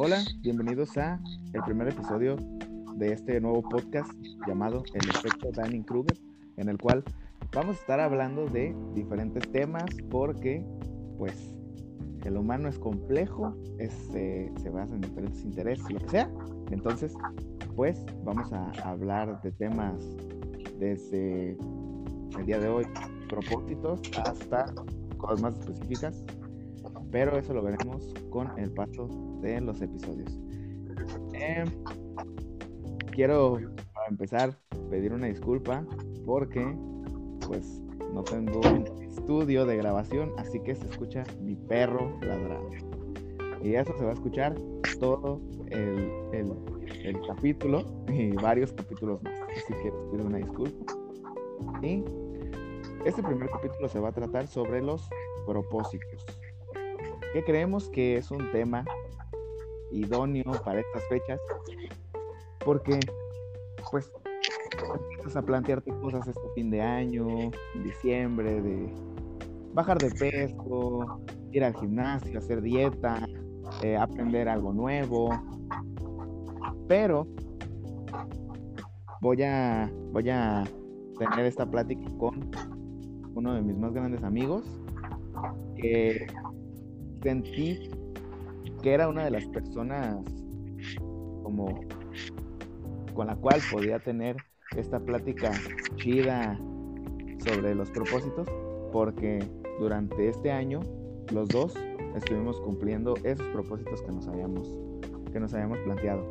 Hola, bienvenidos a el primer episodio de este nuevo podcast llamado El efecto Dunning-Kruger, en el cual vamos a estar hablando de diferentes temas porque, pues, el humano es complejo, se basa en diferentes intereses, lo que sea. Entonces, pues, vamos a hablar de temas desde el día de hoy, propósitos, hasta cosas más específicas pero eso lo veremos con el paso de los episodios. Em, quiero, para empezar, pedir una disculpa porque, pues, no tengo un estudio de grabación, así que se escucha mi perro ladrando. Y eso se va a escuchar todo el, el capítulo y varios capítulos más. Así que pido una disculpa. Y este primer capítulo se va a tratar sobre los propósitos que creemos que es un tema idóneo para estas fechas, porque pues empiezas a plantearte cosas este fin de año, diciembre, de bajar de peso, ir al gimnasio, hacer dieta, eh, aprender algo nuevo, pero voy a voy a tener esta plática con uno de mis más grandes amigos que sentí que era una de las personas como con la cual podía tener esta plática chida sobre los propósitos porque durante este año los dos estuvimos cumpliendo esos propósitos que nos habíamos que nos habíamos planteado.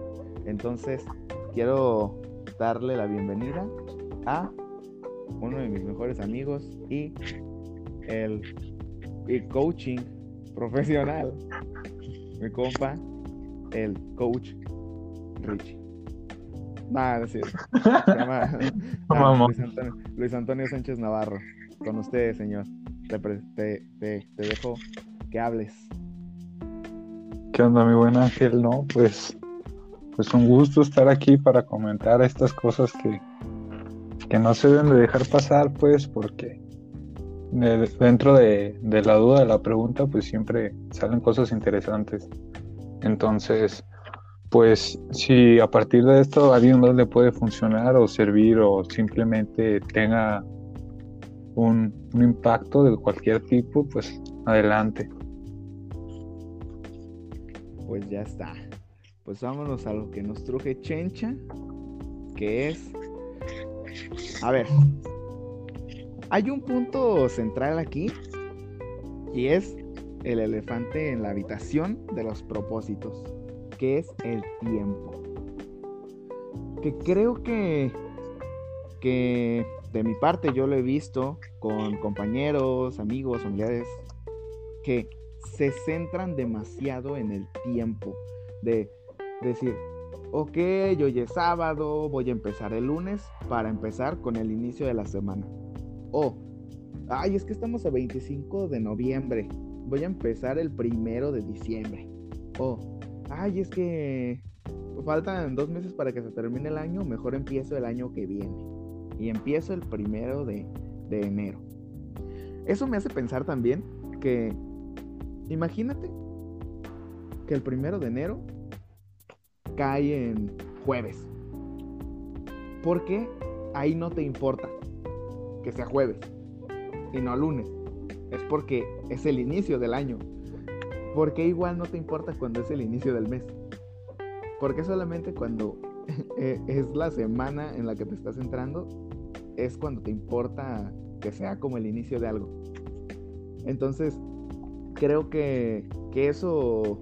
Entonces, quiero darle la bienvenida a uno de mis mejores amigos y el, el coaching profesional, mi compa, el coach Richie. Nada, es cierto. Luis, Antonio, Sánchez Navarro. Con ustedes, señor. Te, te, dejo que hables. ¿Qué onda, mi buen Ángel? No, pues, pues un gusto estar aquí para comentar estas cosas que, que no se deben de dejar pasar, pues, porque dentro de, la duda de la pregunta, pues siempre salen cosas interesantes. Entonces, pues si a partir de esto a alguien más le puede funcionar o servir o simplemente tenga un, un impacto de cualquier tipo, pues adelante. Pues ya está. Pues vámonos a lo que nos truje Chencha, que es... A ver, hay un punto central aquí y es el elefante en la habitación de los propósitos, que es el tiempo. Que creo que, que de mi parte yo lo he visto con compañeros, amigos, familiares, que se centran demasiado en el tiempo. De decir, ok, hoy es sábado, voy a empezar el lunes para empezar con el inicio de la semana. O, ay, es que estamos a 25 de noviembre. Voy a empezar el primero de diciembre. O, ay, es que faltan dos meses para que se termine el año. Mejor empiezo el año que viene. Y empiezo el primero de, de enero. Eso me hace pensar también que, imagínate que el primero de enero cae en jueves. Porque ahí no te importa que sea jueves y no lunes. Es porque es el inicio del año. Porque igual no te importa cuando es el inicio del mes. Porque solamente cuando e, es la semana en la que te estás entrando es cuando te importa que sea como el inicio de algo. Entonces, creo que, que eso,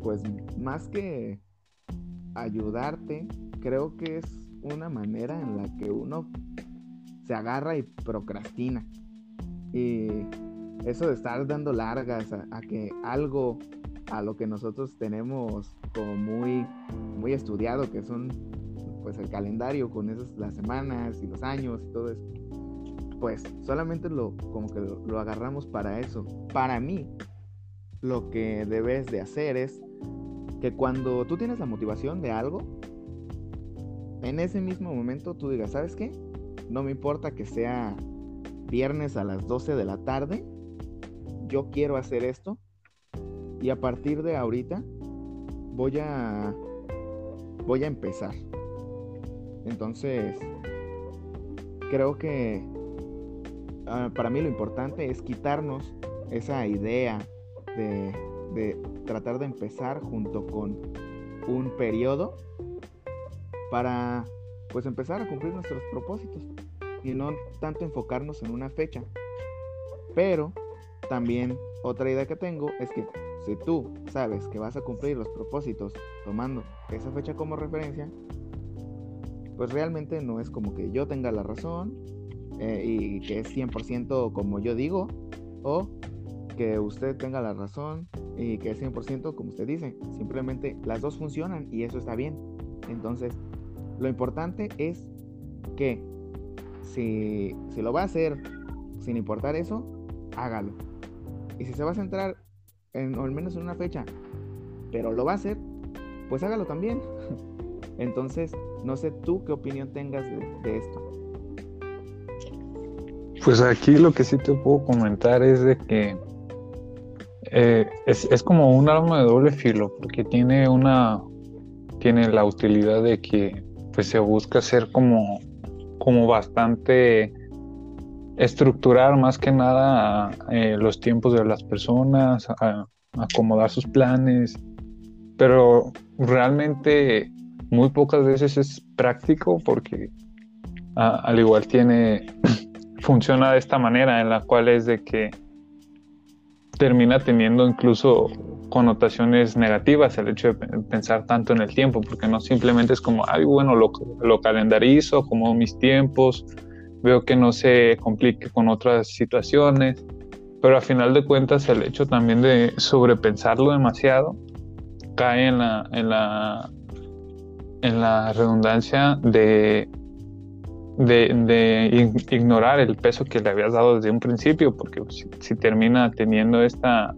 pues más que ayudarte, creo que es una manera en la que uno se agarra y procrastina. Y eso de estar dando largas a, que algo a lo que nosotros tenemos como muy, muy estudiado, que son pues el calendario con esas las semanas y los años y todo eso, pues solamente lo como que lo, lo agarramos para eso. Para mí, lo que debes de hacer es que cuando tú tienes la motivación de algo, en ese mismo momento tú digas, ¿sabes qué? No me importa que sea viernes a las 12 de la tarde. Yo quiero hacer esto. Y a partir de ahorita voy a voy a empezar. Entonces, creo que ah, para mí lo importante es quitarnos esa idea de, de tratar de empezar junto con un periodo para pues empezar a cumplir nuestros propósitos y no tanto enfocarnos en una fecha. Pero también otra idea que tengo es que si tú sabes que vas a cumplir los propósitos tomando esa fecha como referencia, pues realmente no es como que yo tenga la razón eh, y que es 100% como yo digo, o que usted tenga la razón y que es 100% como usted dice. Simplemente las dos funcionan y eso está bien. Entonces, lo importante es que si, si lo va a hacer sin importar eso, hágalo. Y si se va a centrar en, al menos en una fecha, pero lo va a hacer, pues hágalo también. Entonces, no sé tú qué opinión tengas de, esto. Pues aquí lo que sí te puedo comentar es de que eh, es, es, como un arma de doble filo, porque tiene una tiene la utilidad de que pues se busca ser como, como bastante estructurar más que nada eh, los tiempos de las personas, acomodar sus planes, pero realmente muy pocas veces es práctico porque al igual tiene, funciona de esta manera en la cual es de que termina teniendo incluso connotaciones negativas el hecho de pensar tanto en el tiempo, porque no simplemente es como, ay, bueno, lo, lo calendarizo, como mis tiempos, veo que no se complique con otras situaciones, pero a final de cuentas el hecho también de sobrepensarlo demasiado cae en la, en la, en la redundancia de, de, ignorar el peso que le habías dado desde un principio, porque si, termina teniendo esta,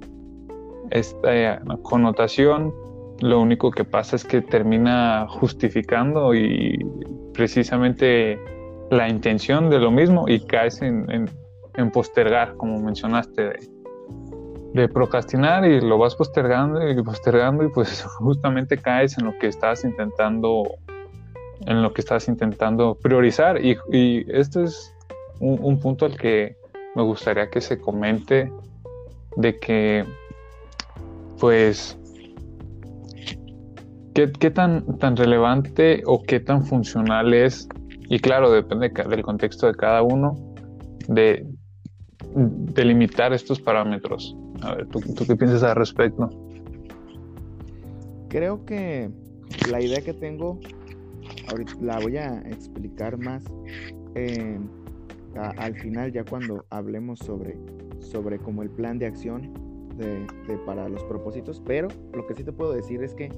esta connotación, lo único que pasa es que termina justificando y precisamente la intención de lo mismo y caes en, en, postergar, como mencionaste, de, procrastinar y lo vas postergando y postergando y pues justamente caes en lo que estás intentando, en lo que estás intentando priorizar. Y, esto es un, punto al que me gustaría que se comente de que pues ¿Qué, ¿qué, tan, tan relevante o qué tan funcional es y claro, depende del contexto de cada uno, de delimitar estos parámetros. A ver, ¿tú, qué piensas al respecto? Creo que la idea que tengo, ahorita la voy a explicar más eh, al final, ya cuando hablemos sobre, sobre como el plan de acción de, para los propósitos, pero lo que sí te puedo decir es que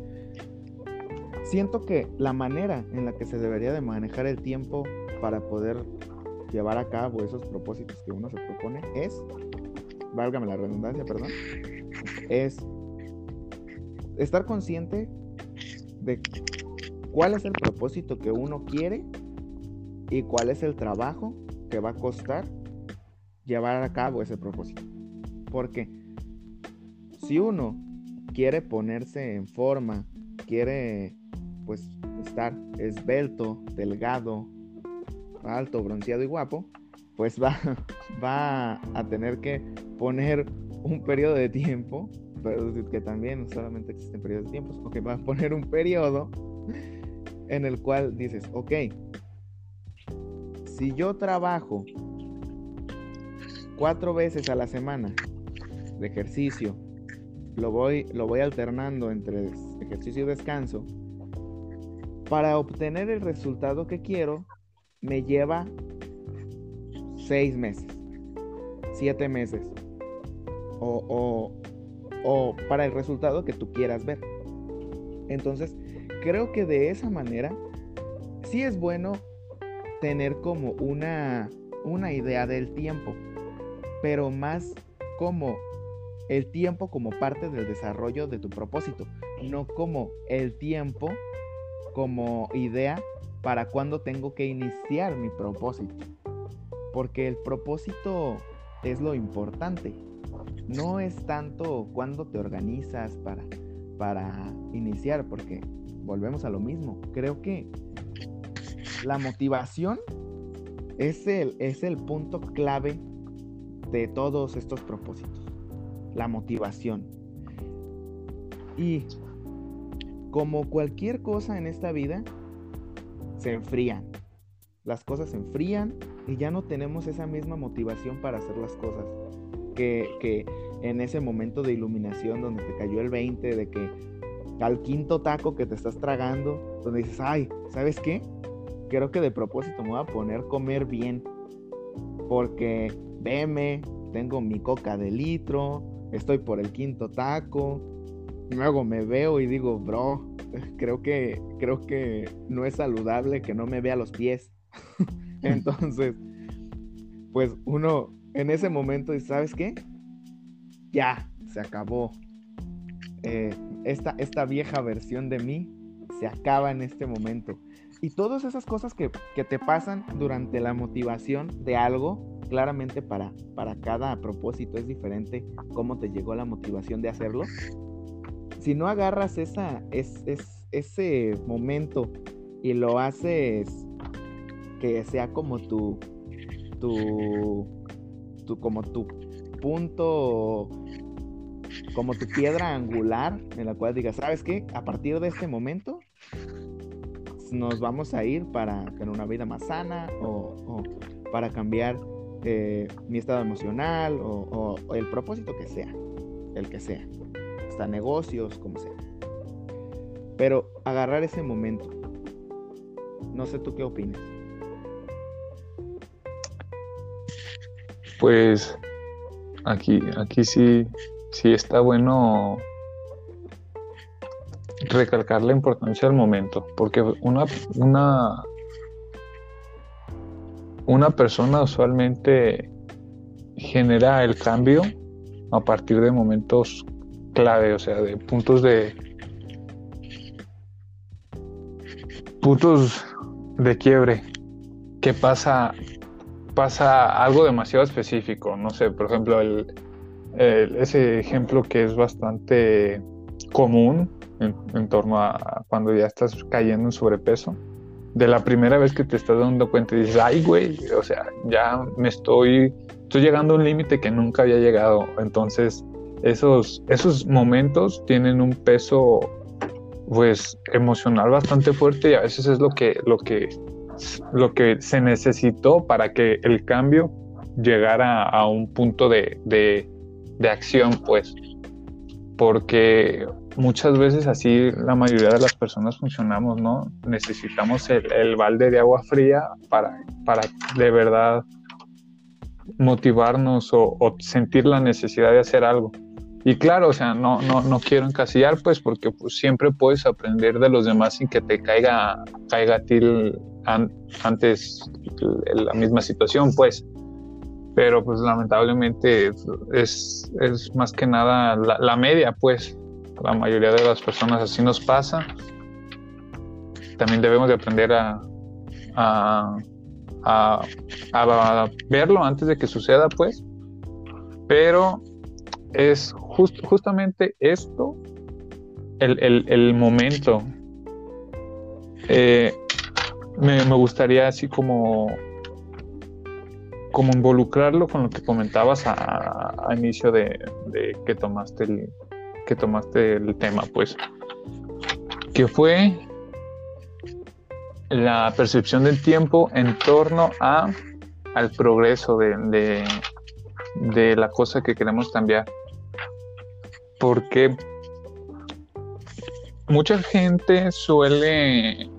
siento que la manera en la que se debería de manejar el tiempo para poder llevar a cabo esos propósitos que uno se propone es, válgame la redundancia, perdón, es estar consciente de cuál es el propósito que uno quiere y cuál es el trabajo que va a costar llevar a cabo ese propósito. Porque si uno quiere ponerse en forma, quiere pues estar esbelto, delgado, alto, bronceado y guapo, pues va, va a tener que poner un periodo de tiempo, pero que también solamente existen periodos de tiempo, ok, va a poner un periodo en el cual dices, ok, si yo trabajo cuatro veces a la semana de ejercicio, lo voy, lo voy alternando entre ejercicio y descanso, para obtener el resultado que quiero, me lleva seis meses, siete meses, o, o, para el resultado que tú quieras ver. Entonces, creo que de esa manera, sí es bueno tener como una, una idea del tiempo, pero más como el tiempo como parte del desarrollo de tu propósito, no como el tiempo como idea para cuando tengo que iniciar mi propósito. Porque el propósito es lo importante. No es tanto cuando te organizas para, para iniciar, porque volvemos a lo mismo. Creo que la motivación es el, es el punto clave de todos estos propósitos. La motivación. Y como cualquier cosa en esta vida, se enfrían. Las cosas se enfrían y ya no tenemos esa misma motivación para hacer las cosas. Que, que en ese momento de iluminación donde te cayó el 20, de que al quinto taco que te estás tragando, donde dices, ay, ¿sabes qué? Creo que de propósito me voy a poner comer bien. Porque veme, tengo mi coca de litro, estoy por el quinto taco. Luego me veo y digo, bro, creo que, creo que no es saludable que no me vea los pies. Entonces, pues uno en ese momento dice, ¿sabes qué? Ya, se acabó. Eh, esta, esta vieja versión de mí se acaba en este momento. Y todas esas cosas que, te pasan durante la motivación de algo, claramente para, para cada propósito es diferente cómo te llegó la motivación de hacerlo. Si no agarras esa, es, ese momento y lo haces que sea como tu, tu, tu como tu punto como tu piedra angular en la cual digas, ¿sabes qué? A partir de este momento nos vamos a ir para tener una vida más sana o, para cambiar eh, mi estado emocional o, o, el propósito que sea, el que sea, hasta negocios, como sea. Pero agarrar ese momento. No sé tú qué opinas. Pues aquí, aquí sí sí está bueno recalcar la importancia del momento, porque una, una, una persona usualmente genera el cambio a partir de momentos clave, o sea, de puntos de puntos de quiebre que pasa pasa algo demasiado específico, no sé, por ejemplo, el, ese ejemplo que es bastante común en, torno a cuando ya estás cayendo en sobrepeso, de la primera vez que te estás dando cuenta y dices, ay, güey, o sea, ya me estoy, estoy llegando a un límite que nunca había llegado. Entonces, esos, esos momentos tienen un peso, pues, emocional bastante fuerte y a veces es lo que, lo que, lo que se necesitó para que el cambio llegara a un punto de, de acción, pues, porque muchas veces así la mayoría de las personas funcionamos, ¿no? Necesitamos el, balde de agua fría para, para de verdad motivarnos o, sentir la necesidad de hacer algo. Y claro, o sea, no, no, no quiero encasillar, pues, porque pues, siempre puedes aprender de los demás sin que te caiga, caiga a ti antes la misma situación, pues pero pues lamentablemente es, más que nada la, media, pues la mayoría de las personas así nos pasa. También debemos de aprender a, a, verlo antes de que suceda, pues, pero es justamente esto, el, momento. Eh, me, me gustaría así como como involucrarlo con lo que comentabas a, inicio de, que tomaste el que tomaste el tema, pues, que fue la percepción del tiempo en torno a al progreso de, de, la cosa que queremos cambiar. Porque mucha gente suele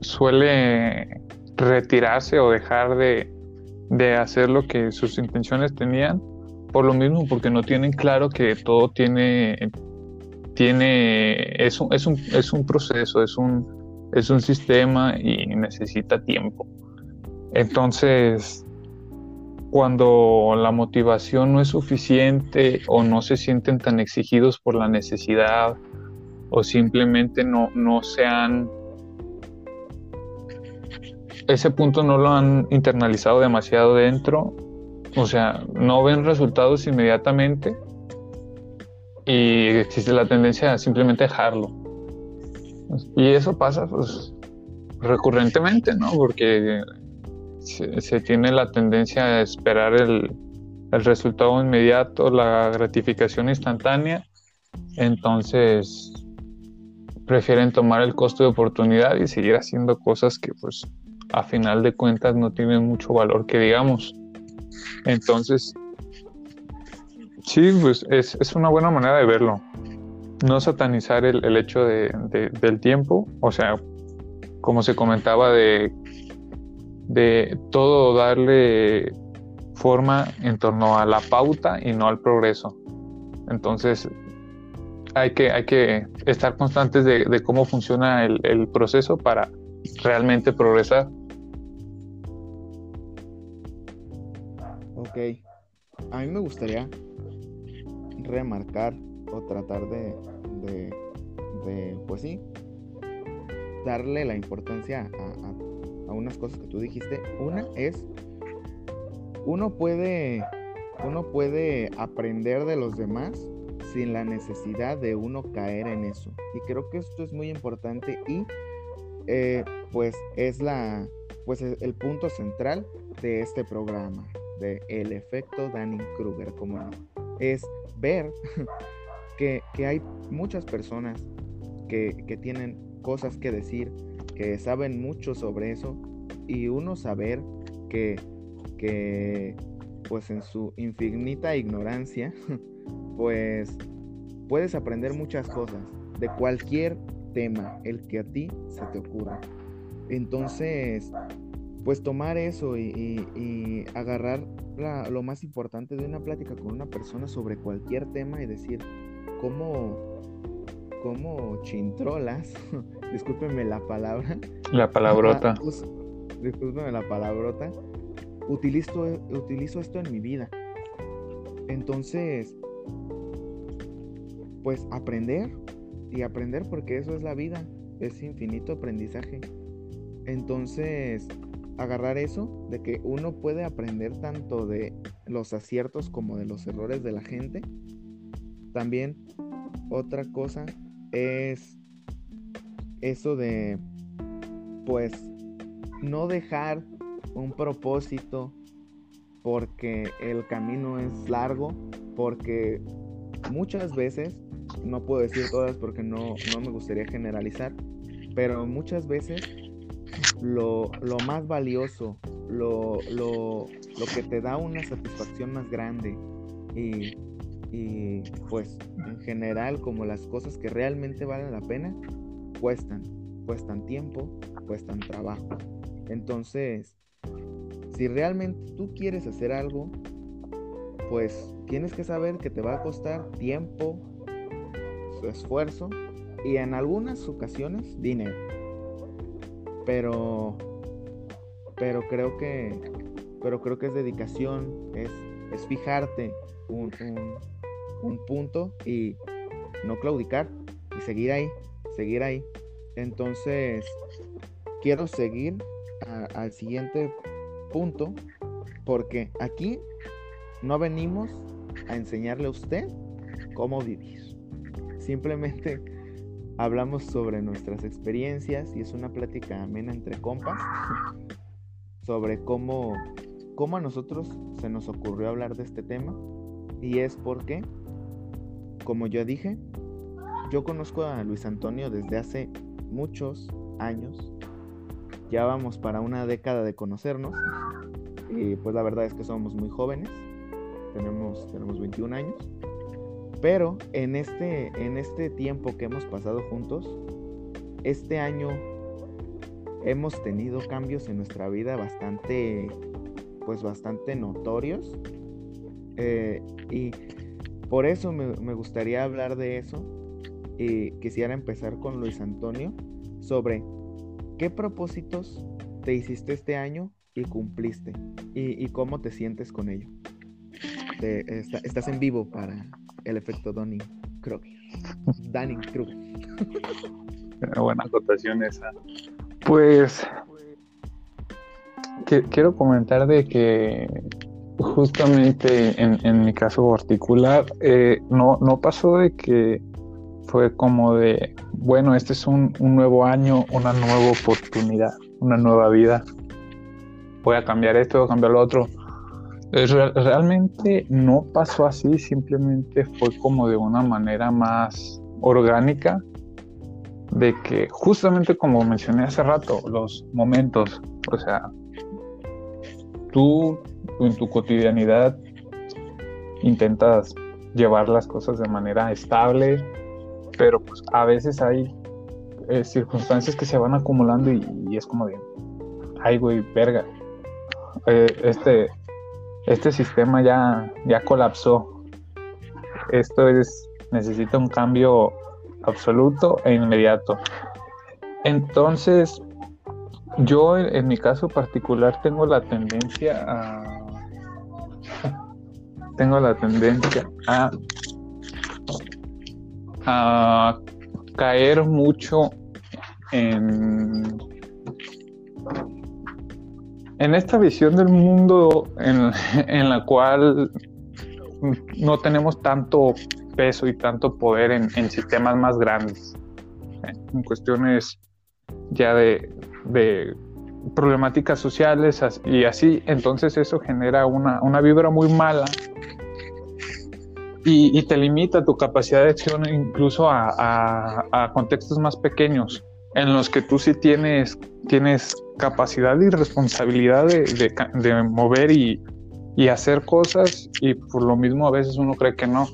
suele retirarse o dejar de, de hacer lo que sus intenciones tenían, por lo mismo, porque no tienen claro que todo tiene, tiene es, un, es, un, es un proceso, es un, es un sistema y necesita tiempo. Entonces, cuando la motivación no es suficiente o no se sienten tan exigidos por la necesidad o simplemente no, no se han ese punto no lo han internalizado demasiado dentro, o sea, no ven resultados inmediatamente y existe la tendencia a simplemente dejarlo. Y eso pasa pues recurrentemente, ¿no? Porque se, tiene la tendencia a esperar el, el, resultado inmediato, la gratificación instantánea, entonces prefieren tomar el costo de oportunidad y seguir haciendo cosas que pues a final de cuentas no tienen mucho valor que digamos. Entonces, sí, pues es, es una buena manera de verlo. No satanizar el, el hecho de, del tiempo, o sea, como se comentaba, de, de todo darle forma en torno a la pauta y no al progreso. Entonces, hay que, hay que estar constantes de, de cómo funciona el, el, proceso para realmente progresar. Ok, a mí me gustaría remarcar o tratar de, de, pues sí, darle la importancia a, unas cosas que tú dijiste. Una es, uno puede, uno puede aprender de los demás sin la necesidad de uno caer en eso. Y creo que esto es muy importante y eh, pues es la pues el punto central de este programa, de el efecto Danning-Kruger, como. Es ver que, hay muchas personas que, que tienen cosas que decir, que saben mucho sobre eso y uno saber que, que pues en su infinita ignorancia, pues puedes aprender muchas cosas de cualquier tema, el que a ti se te ocurra. Entonces, pues tomar eso y, agarrar lo más importante de una plática con una persona sobre cualquier tema y decir cómo como chintrolas, discúlpenme la palabra. La palabrota. discúlpenme la palabrota. Utilizo, utilizo esto en mi vida. Entonces, pues aprender y aprender porque eso es la vida, es infinito aprendizaje. Entonces, agarrar eso de que uno puede aprender tanto de los aciertos como de los errores de la gente. También otra cosa es eso de, pues, no dejar un propósito porque el camino es largo, porque muchas veces, no puedo decir todas porque no, me gustaría generalizar, pero muchas veces lo, más valioso, lo, lo, lo, que te da una satisfacción más grande y y pues en general como las cosas que realmente valen la pena cuestan, cuestan tiempo, cuestan trabajo. Entonces, si realmente tú quieres hacer algo, pues tienes que saber que te va a costar tiempo, su esfuerzo y en algunas ocasiones dinero. Pero pero creo que pero creo que es dedicación, es, es fijarte un, un punto y no claudicar y seguir ahí, seguir ahí. Entonces, quiero seguir al siguiente punto porque aquí no venimos a enseñarle a usted cómo vivir. Simplemente hablamos sobre nuestras experiencias y es una plática amena entre compas sobre cómo, cómo a nosotros se nos ocurrió hablar de este tema y es porque como yo dije, yo conozco a Luis Antonio desde hace muchos años. Ya vamos para una década de conocernos. Y pues la verdad es que somos muy jóvenes. Tenemos, tenemos 21 años. Pero en este, en este tiempo que hemos pasado juntos, este año hemos tenido cambios en nuestra vida bastante, pues bastante notorios. Eh, y por eso me, gustaría hablar de eso y quisiera empezar con Luis Antonio sobre qué propósitos te hiciste este año y cumpliste y, cómo te sientes con ello. estás en vivo para el efecto Donning Kruger. Danning Kruger. Buena acotación esa. Pues quiero comentar de que justamente en, mi caso particular, eh, no, no pasó de que fue como de, bueno, este es un, nuevo año, una nueva oportunidad, una nueva vida. Voy a cambiar esto, voy a cambiar lo otro. Realmente no pasó así, simplemente fue como de una manera más orgánica de que justamente como mencioné hace rato, los momentos, o sea, tú en tu cotidianidad intentas llevar las cosas de manera estable, pero pues a veces hay eh, circunstancias que se van acumulando y, es como de, ay güey, verga, eh, este, este sistema ya, ya colapsó, esto es, necesita un cambio absoluto e inmediato. Entonces, yo en, mi caso particular tengo la tendencia a... Tengo la tendencia a, a caer mucho en, en esta visión del mundo en, en la cual no tenemos tanto peso y tanto poder en, sistemas más grandes, en cuestiones ya de, problemáticas sociales y así, entonces eso genera una, una vibra muy mala y, te limita tu capacidad de acción incluso a, contextos más pequeños en los que tú sí tienes, tienes capacidad y responsabilidad de, mover y, y, hacer cosas y por lo mismo a veces uno cree que no.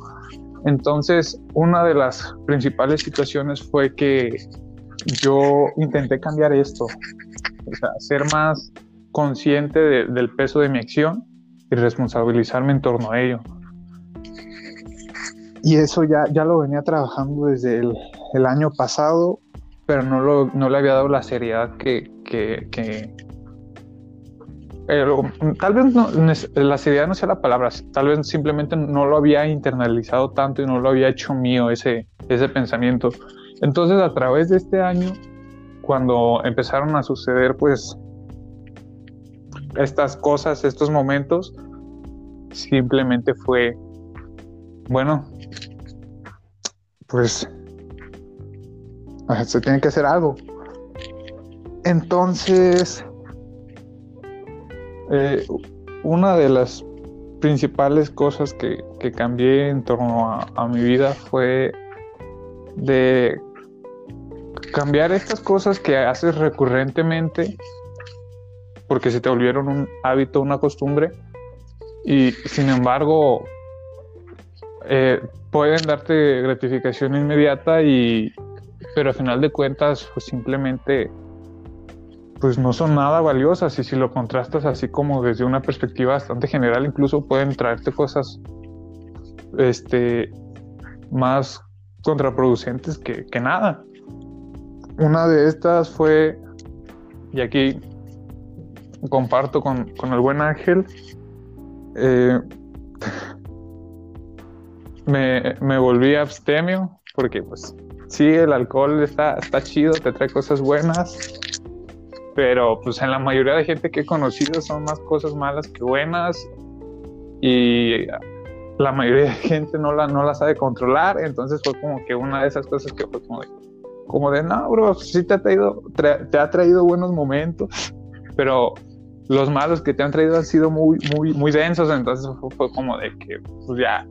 Entonces, una de las principales situaciones fue que yo intenté cambiar esto, o ser más consciente del peso de mi acción y responsabilizarme en torno a ello. Y eso ya, ya lo venía trabajando desde el, año pasado, pero no, lo, no le había dado la seriedad que, que, tal vez no, la seriedad no sea la palabra, tal vez simplemente no lo había internalizado tanto y no lo había hecho mío ese, ese pensamiento. Entonces a través de este año, cuando empezaron a suceder pues estas cosas, estos momentos, simplemente fue, bueno, pues se tiene que hacer algo. Entonces, eh, una de las principales cosas que, cambié en torno a, mi vida fue de cambiar estas cosas que haces recurrentemente porque se te volvieron un hábito, una costumbre y sin embargo eh, pueden darte gratificación inmediata y pero al final de cuentas pues simplemente pues no son nada valiosas y si lo contrastas así como desde una perspectiva bastante general incluso pueden traerte cosas este más contraproducentes que, nada. Una de estas fue y aquí comparto con, el buen Ángel eh, me, me volví abstemio porque pues sí el alcohol está, está chido te trae cosas buenas pero pues en la mayoría de gente que he conocido son más cosas malas que buenas y la mayoría de gente no la, no la sabe controlar, entonces fue como que una de esas cosas que fue como de, como de no, bro, sí te ha traído, buenos momentos, pero los malos que te han traído han sido muy, muy, muy densos, entonces fue, como de que, pues ya,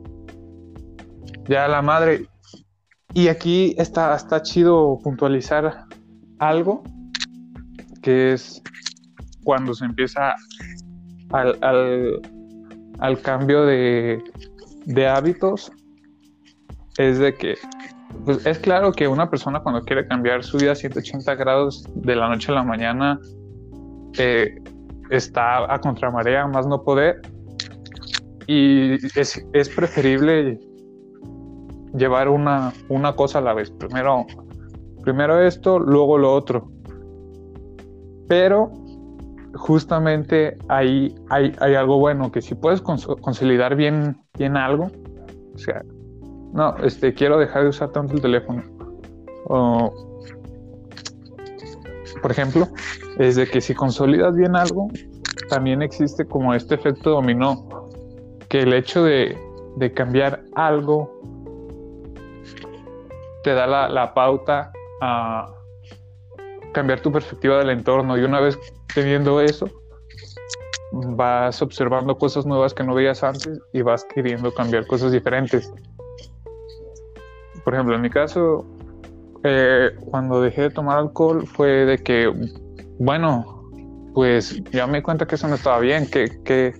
ya la madre. Y aquí está, está chido puntualizar algo que es cuando se empieza al, al, cambio de, de, hábitos, es de que, pues es claro que una persona cuando quiere cambiar su vida a 180 grados de la noche a la mañana, eh, está a contramarea, más no poder, y es, es preferible llevar una, una cosa a la vez. Primero, primero esto, luego lo otro. Pero justamente ahí hay, algo bueno, que si puedes consolidar bien, bien algo, o sea, no, este, quiero dejar de usar tanto el teléfono. por ejemplo, es de que si consolidas bien algo, también existe como este efecto dominó, que el hecho de, de cambiar algo te da la, pauta a cambiar tu perspectiva del entorno y una vez teniendo eso vas observando cosas nuevas que no veías antes y vas queriendo cambiar cosas diferentes. Por ejemplo, en mi caso, eh, cuando dejé de tomar alcohol fue de que, bueno, pues ya me di cuenta que eso no estaba bien, que,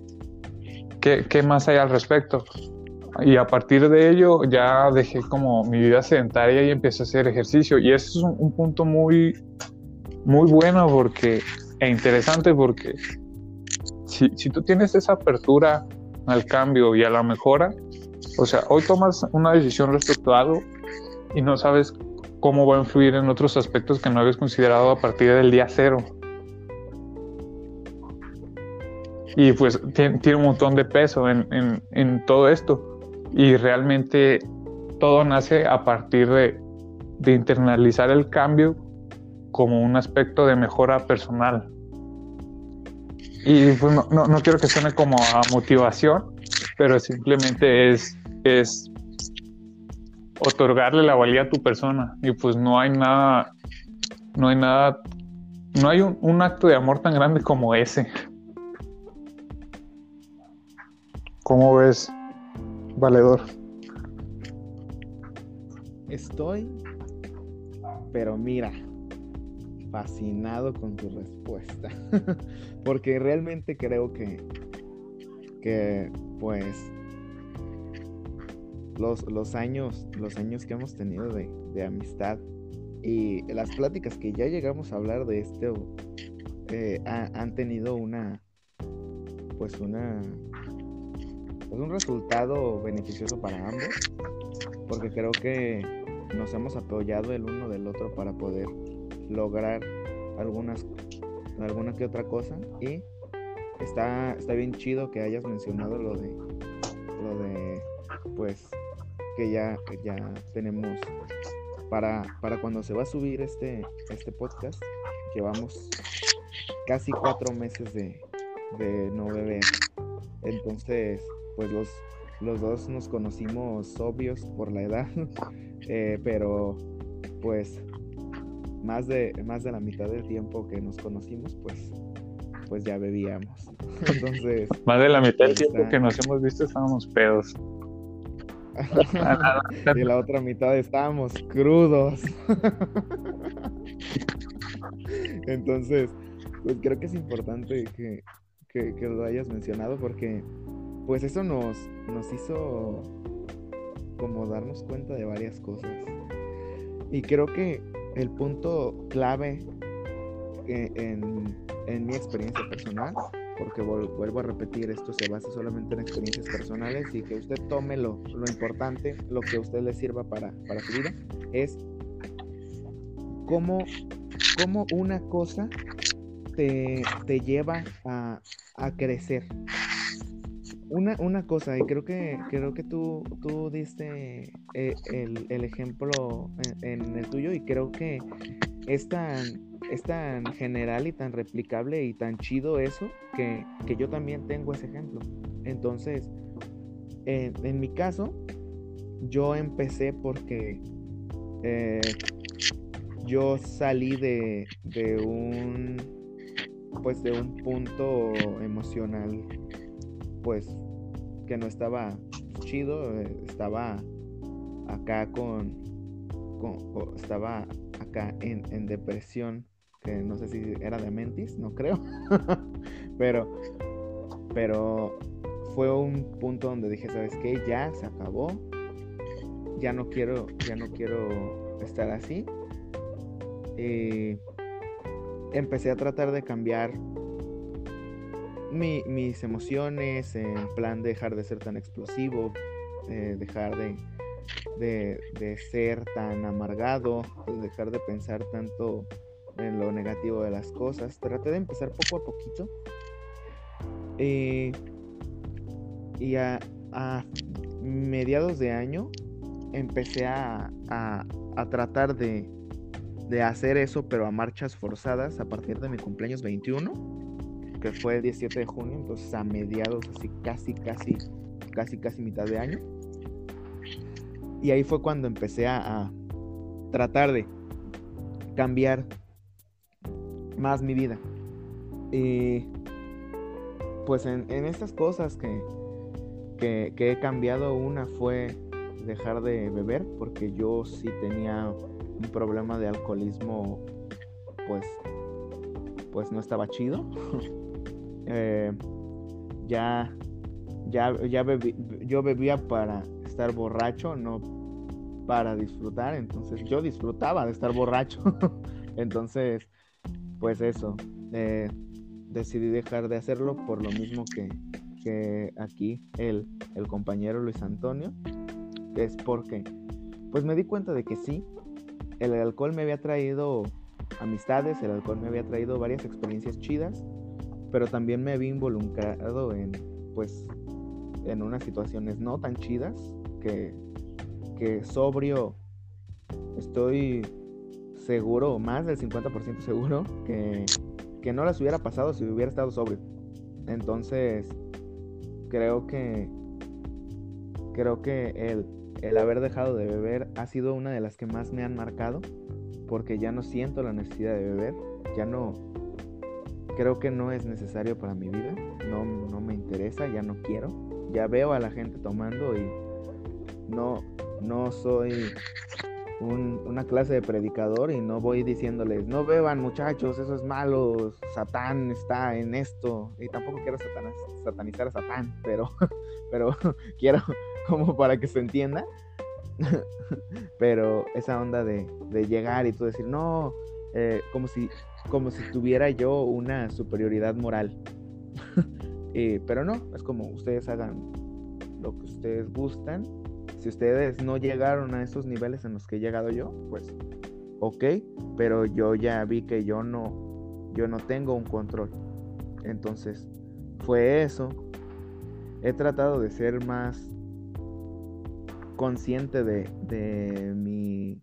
¿Qué, más hay al respecto? Y a partir de ello ya dejé como mi vida sedentaria y empecé a hacer ejercicio. Y eso es un, punto muy, muy bueno porque, e interesante porque si, si tú tienes esa apertura al cambio y a la mejora, o sea, hoy tomas una decisión respecto a algo y no sabes cómo va a influir en otros aspectos que no habías considerado a partir del día cero. y pues tiene, un montón de peso en, en, todo esto y realmente todo nace a partir de, de, internalizar el cambio como un aspecto de mejora personal. Y pues no, no, quiero que suene como a motivación, pero simplemente es, es otorgarle la valía a tu persona y pues no hay nada, no hay nada, no hay un acto de amor tan grande como ese. ¿Cómo ves, Valedor? Estoy, pero mira, fascinado con tu respuesta. Porque realmente creo que, que pues, los, los, años, los años que hemos tenido de, de amistad y las pláticas que ya llegamos a hablar de esto eh, han tenido una, pues una es un resultado beneficioso para ambos, porque creo que nos hemos apoyado el uno del otro para poder lograr algunas alguna que otra cosa. Y está está bien chido que hayas mencionado lo de lo de pues que ya ya tenemos para para cuando se va a subir este este podcast llevamos casi cuatro meses de, de no beber. Entonces pues los, los dos nos conocimos obvios por la edad, eh, pero pues más de, más de la mitad del tiempo que nos conocimos, pues, pues ya bebíamos. Entonces. Más de la mitad del tiempo que nos hemos visto estábamos pedos. y la otra mitad estábamos crudos. Entonces, pues creo que es importante que, que lo hayas mencionado porque pues eso nos, nos hizo como darnos cuenta de varias cosas. Y creo que el punto clave eh, en, mi experiencia personal, porque vuelvo a repetir, esto se basa solamente en experiencias personales y que usted tome lo, importante, lo que a usted le sirva para, para su vida, es cómo, cómo una cosa te, te lleva a, a crecer, una, una cosa, y creo que, creo que tú, tú diste eh, el, ejemplo en, el tuyo, y creo que es tan, es tan general y tan replicable y tan chido eso que, yo también tengo ese ejemplo. Entonces, en mi caso, yo empecé porque eh, yo salí de, de un pues de un punto emocional pues que no estaba chido, eh, estaba acá con, estaba acá en, depresión, que no sé si era de mentis, no creo, pero, pero fue un punto donde dije, ¿sabes qué? Ya se acabó, ya no quiero, ya no quiero estar así. Y empecé a tratar de cambiar mis emociones, en plan dejar de ser tan explosivo, dejar de, de, ser tan amargado, dejar de pensar tanto en lo negativo de las cosas. Traté de empezar poco a poquito. Eh, y a, mediados de año empecé a, a tratar de, de hacer eso, pero a marchas forzadas a partir de mi cumpleaños 21 fue el 17 de junio, entonces a mediados, así casi, casi casi, casi mitad de año. Y ahí fue cuando empecé a, tratar de cambiar más mi vida. Y pues en, estas cosas que, que, que, he cambiado, una fue dejar de beber, porque yo sí tenía un problema de alcoholismo, pues, pues no estaba chido. Eh, ya, ya, ya yo bebía para estar borracho, no para disfrutar. Entonces yo disfrutaba de estar borracho. entonces, pues eso. Eh, decidí dejar de hacerlo por lo mismo que, que aquí el, el compañero Luis Antonio. Es porque, pues me di cuenta de que sí, el alcohol me había traído amistades, el alcohol me había traído varias experiencias chidas, pero también me había involucrado en, pues, en unas situaciones no tan chidas que, que sobrio estoy seguro, más del 50% seguro, que, que no las hubiera pasado si hubiera estado sobrio. Entonces, creo que creo que el el haber dejado de beber ha sido una de las que más me han marcado porque ya no siento la necesidad de beber, ya no creo que no es necesario para mi vida, no, no me interesa, ya no quiero, ya veo a la gente tomando y no, no soy una clase de predicador y no voy diciéndoles, no beban muchachos, eso es malo, Satán está en esto, y tampoco quiero satanizar a Satán, pero, pero quiero como para que se entienda. Pero esa onda de, llegar y tú decir, no, eh, como, si, como si tuviera yo una superioridad moral. pero no, es como ustedes hagan lo que ustedes gustan. Si ustedes no llegaron a esos niveles en los que he llegado yo, pues ok, pero yo ya vi que yo no, yo no tengo un control. Entonces, fue eso. He tratado de ser más consciente de, mi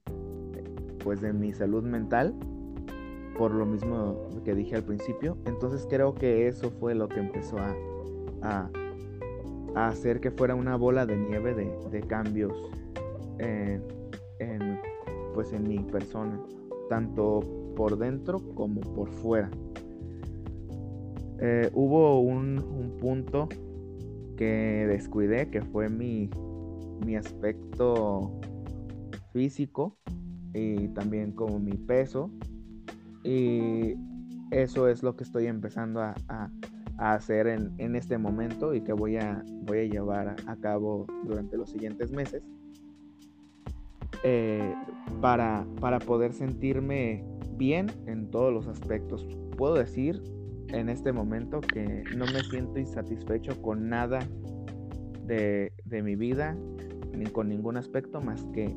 pues de mi salud mental por lo mismo que dije al principio entonces creo que eso fue lo que empezó a, a, hacer que fuera una bola de nieve de, cambios en, pues en mi persona tanto por dentro como por fuera eh, hubo un, un punto que descuidé que fue mi mi aspecto físico y también como mi peso. Y eso es lo que estoy empezando a, hacer en, este momento y que voy a, voy a llevar a cabo durante los siguientes meses. Eh, para, para poder sentirme bien en todos los aspectos. Puedo decir en este momento que no me siento insatisfecho con nada de, de mi vida, ni con ningún aspecto más que,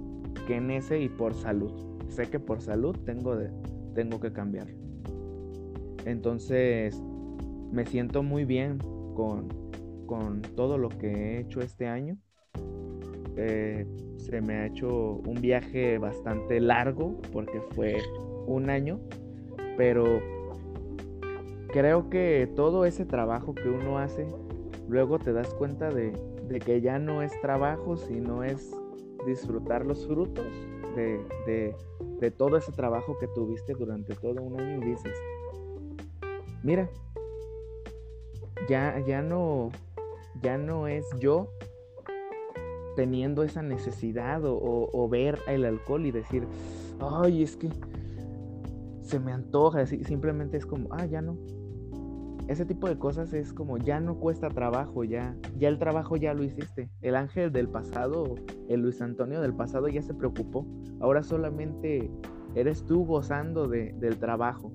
que en ese y por salud. Sé que por salud tengo, de, tengo que cambiar. Entonces me siento muy bien con, con todo lo que he hecho este año. Eh, se me ha hecho un viaje bastante largo porque fue un año, pero creo que todo ese trabajo que uno hace, luego te das cuenta de, de que ya no es trabajo, sino es disfrutar los frutos de, todo ese trabajo que tuviste durante todo un año y dices, mira, ya, ya no, ya no es yo teniendo esa necesidad o, o, ver el alcohol y decir, ay, es que se me antoja, simplemente es como, ah, ya no, ese tipo de cosas es como ya no cuesta trabajo, ya, ya el trabajo ya lo hiciste. El ángel del pasado, el Luis Antonio del pasado ya se preocupó. Ahora solamente eres tú gozando del trabajo.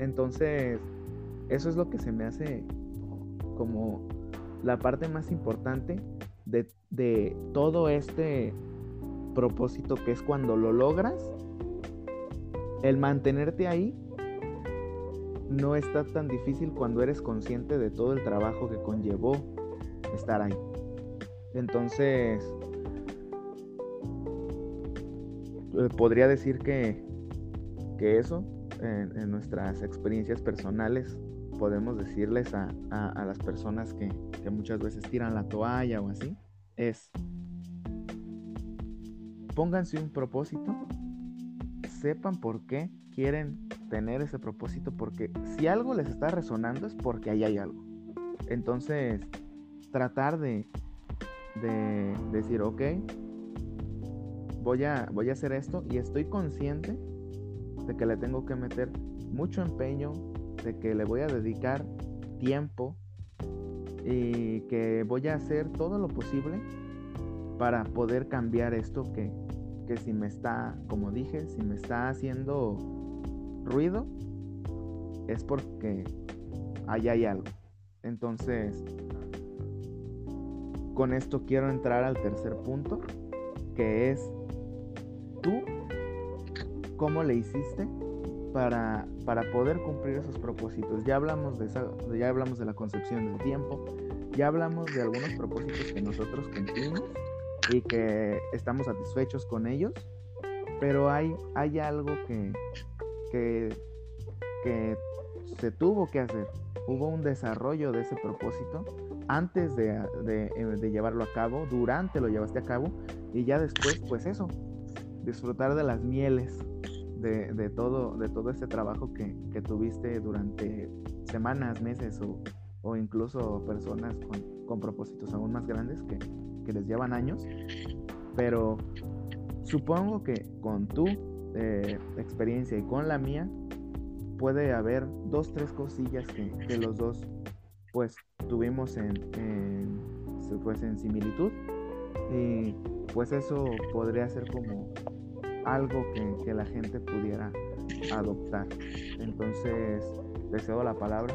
Entonces, eso es lo que se me hace como la parte más importante de, de todo este propósito que es cuando lo logras, el mantenerte ahí no está tan difícil cuando eres consciente de todo el trabajo que conllevó estar ahí. Entonces, eh, podría decir que, que eso, en, nuestras experiencias personales, podemos decirles a, las personas que, que muchas veces tiran la toalla o así es pónganse un propósito, sepan por qué quieren tener ese propósito, porque si algo les está resonando es porque ahí hay algo. Entonces, tratar de, de decir, ok, voy a, voy a hacer esto y estoy consciente de que le tengo que meter mucho empeño, de que le voy a dedicar tiempo y que voy a hacer todo lo posible para poder cambiar esto que, que si me está, como dije, si me está haciendo ruido, es porque ahí hay algo. Entonces, con esto quiero entrar al tercer punto, que es tú, ¿cómo le hiciste para, para poder cumplir esos propósitos? Ya hablamos de, ya hablamos de la concepción del tiempo, ya hablamos de algunos propósitos que nosotros cumplimos y que estamos satisfechos con ellos, pero hay, hay algo que, que, se tuvo que hacer. Hubo un desarrollo de ese propósito antes de, de, llevarlo a cabo, durante lo llevaste a cabo y ya después, pues eso, disfrutar de las mieles de, de todo, de todo este trabajo que, que, tuviste durante semanas, meses o, o incluso personas con, con propósitos aún más grandes que, que les llevan años, pero supongo que con tu eh, experiencia y con la mía puede haber dos, tres cosillas que, los dos pues tuvimos en, pues, en similitud y pues eso podría ser como algo que, que la gente pudiera adoptar. Entonces, deseo la palabra.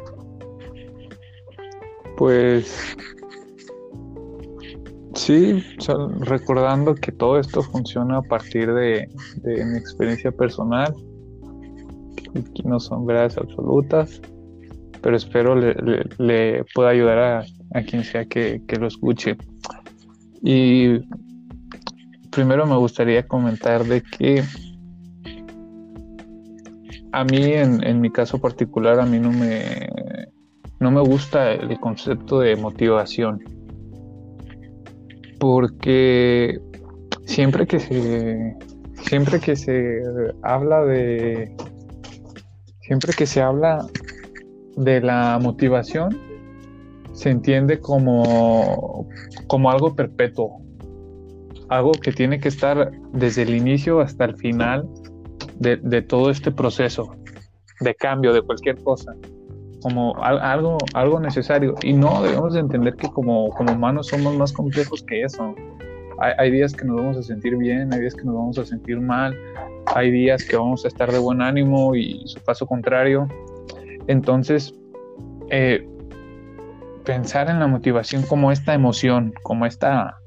Pues Sí, recordando que todo esto funciona a partir de, mi experiencia personal, que no son verdades absolutas, pero espero le, pueda ayudar a, quien sea que, lo escuche. Y primero me gustaría comentar de que a mí, en, en mi caso particular, a mí no me, no me gusta el concepto de motivación porque siempre que se siempre que se habla de siempre que se habla de la motivación se entiende como como algo perpetuo algo que tiene que estar desde el inicio hasta el final de, de todo este proceso de cambio de cualquier cosa como algo, algo necesario. Y no debemos de entender que como, como humanos somos más complejos que eso. Hay, días que nos vamos a sentir bien, hay días que nos vamos a sentir mal, hay días que vamos a estar de buen ánimo y su paso contrario. Entonces, eh, pensar en la motivación como esta emoción, como esta,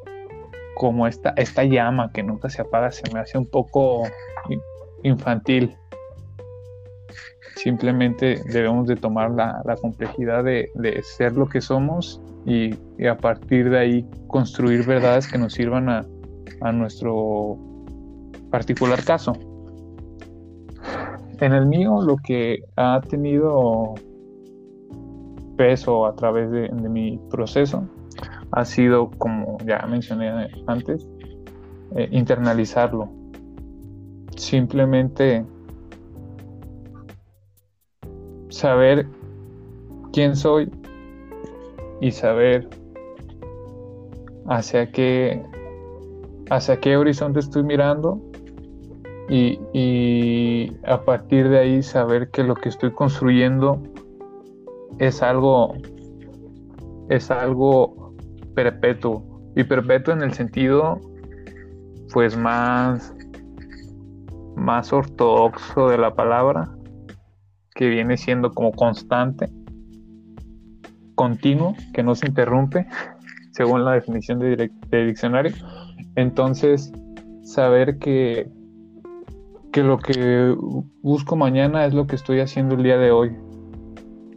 como esta, esta llama que nunca se apaga, se me hace un poco infantil Simplemente debemos de tomar la, complejidad de, ser lo que somos y, a partir de ahí construir verdades que nos sirvan a, nuestro particular caso. En el mío lo que ha tenido peso a través de, mi proceso ha sido, como ya mencioné antes, eh, internalizarlo. Simplemente saber quién soy y saber hacia qué hacia qué horizonte estoy mirando y, y, a partir de ahí saber que lo que estoy construyendo es algo es algo perpetuo. Y perpetuo en el sentido pues más más ortodoxo de la palabra que viene siendo como constante, continuo, que no se interrumpe, según la definición de, diccionario. Entonces, saber que, que lo que busco mañana es lo que estoy haciendo el día de hoy.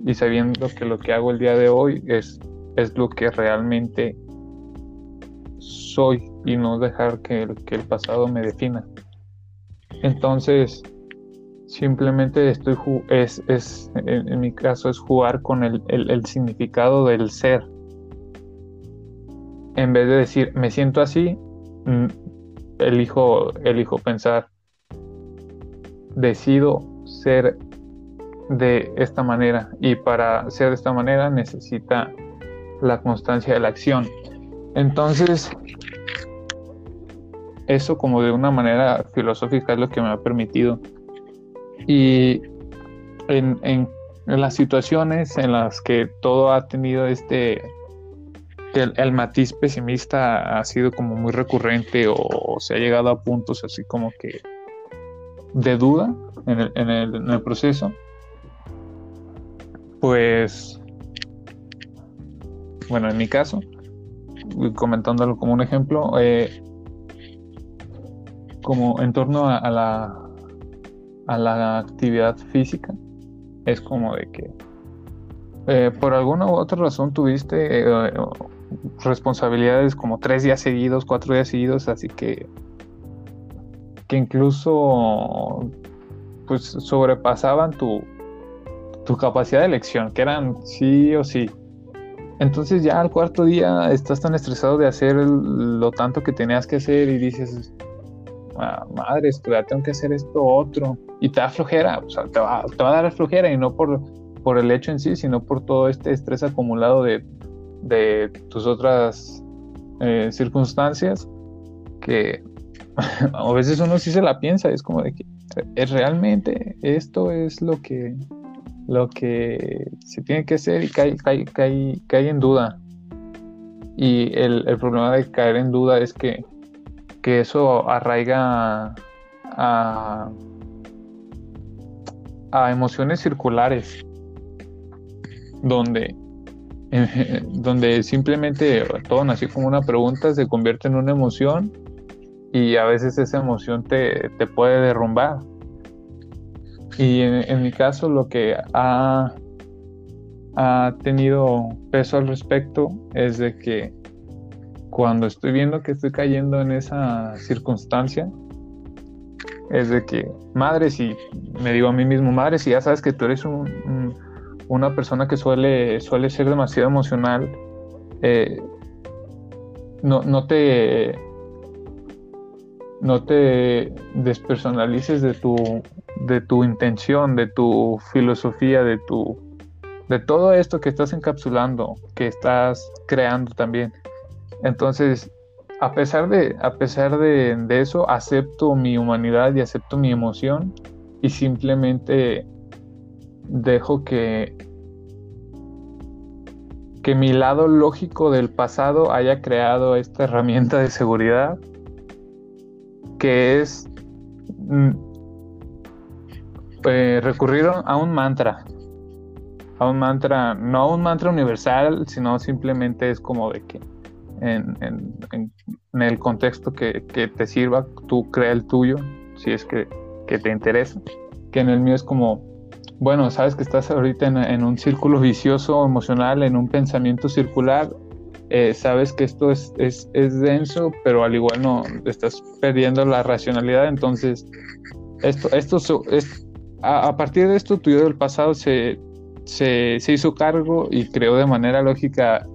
Y sabiendo que lo que hago el día de hoy es, es lo que realmente soy y no dejar que que el pasado me defina. Entonces, simplemente estoy es, es en, mi caso es jugar con el, el, significado del ser. En vez de decir me siento así mm, elijo elijo pensar decido ser de esta manera y para ser de esta manera necesita la constancia de la acción. Entonces eso como de una manera filosófica es lo que me ha permitido y en, las situaciones en las que todo ha tenido este, el, matiz pesimista ha sido como muy recurrente o, se ha llegado a puntos así como que de duda en el, en el, en el proceso, pues, bueno, en mi caso, comentándolo como un ejemplo, eh, como en torno a la a la actividad física, es como de que eh, por alguna u otra razón tuviste eh, responsabilidades como tres días seguidos, cuatro días seguidos, así que que incluso pues sobrepasaban tu, tu capacidad de elección, que eran sí o sí. Entonces ya al cuarto día estás tan estresado de hacer lo tanto que tenías que hacer y dices, ah, tengo que hacer esto otro y te da flojera, te va, te va a dar flojera y no por, por el hecho en sí, sino por todo este estrés acumulado de, de tus otras eh, circunstancias que a veces uno sí se la piensa, es como de que es realmente esto es lo que lo que se tiene que hacer y cae, cae, cae, cae en duda. Y el, el, problema de caer en duda es que, que eso arraiga a, emociones circulares, donde, donde simplemente todo nació como una pregunta, se convierte en una emoción y a veces esa emoción te, puede derrumbar. Y en, mi caso lo que ha, ha tenido peso al respecto es de que cuando estoy viendo que estoy cayendo en esa circunstancia, es de que, madre, si me digo a mí mismo, madre, si ya sabes que tú eres una persona que suele, suele ser demasiado emocional, eh, no, no te no te despersonalices de tu de tu intención, de tu filosofía, de tu de todo esto que estás encapsulando, que estás creando también. Entonces, a pesar de, a pesar de, eso, acepto mi humanidad y acepto mi emoción y simplemente dejo que, que mi lado lógico del pasado haya creado esta herramienta de seguridad que es mm, eh, recurrir a un mantra a un mantra no a un mantra universal sino simplemente es como de que en, el contexto que, te sirva, tú crea el tuyo, si es que, te interesa. Que en el mío es como, bueno, sabes que estás ahorita en, un círculo vicioso emocional, en un pensamiento circular, eh, sabes que esto es, es, denso, pero al igual no estás perdiendo la racionalidad, entonces esto, esto es, a, partir de esto tu yo del pasado se, se, se hizo cargo y creó de manera lógica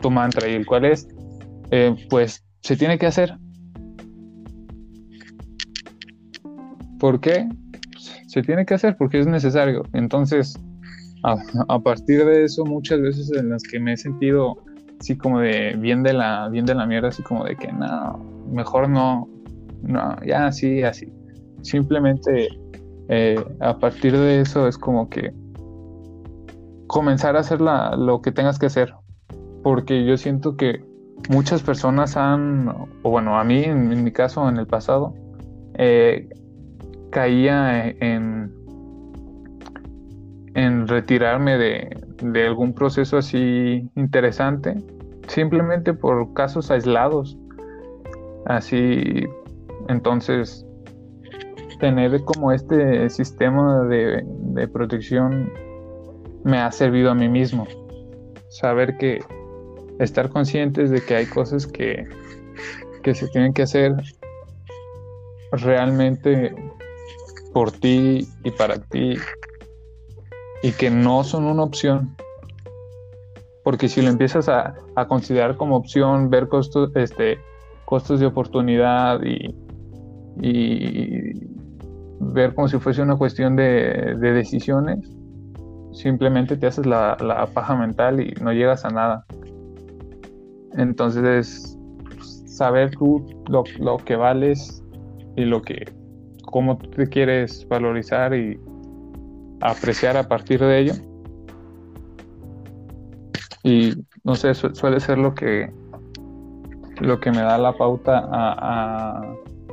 tu mantra y el cual es eh, pues se tiene que hacer. ¿Por qué? Se tiene que hacer porque es necesario. Entonces, a, partir de eso, muchas veces en las que me he sentido así como de bien de la, bien de la mierda, así como de que no, mejor no, no, ya así, así. Simplemente eh, a partir de eso es como que comenzar a hacer lo que tengas que hacer. Porque yo siento que muchas personas han, o bueno, a mí en, mi caso, en el pasado, eh, caía en, en retirarme de, de algún proceso así interesante, simplemente por casos aislados. Así, entonces, tener como este sistema de, de protección me ha servido a mí mismo. Saber que estar conscientes de que hay cosas que, que se tienen que hacer realmente por ti y para ti y que no son una opción. Porque si lo empiezas a, considerar como opción, ver costos, este, costos de oportunidad y, ver como si fuese una cuestión de, decisiones, simplemente te haces la, la, paja mental y no llegas a nada. Entonces, saber tú lo, que vales y lo que, cómo te quieres valorizar y apreciar a partir de ello. Y no sé, suele ser lo que lo que me da la pauta a,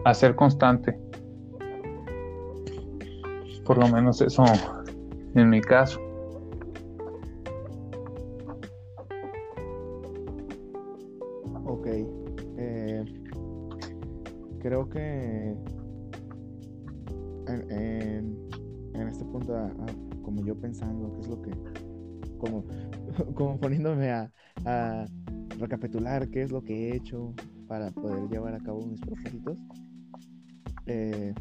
a, ser constante. Por lo menos eso en mi caso. Creo que en, este punto, como yo pensando, qué es lo que, como, como poniéndome a, a, recapitular qué es lo que he hecho para poder llevar a cabo mis propósitos. Eh,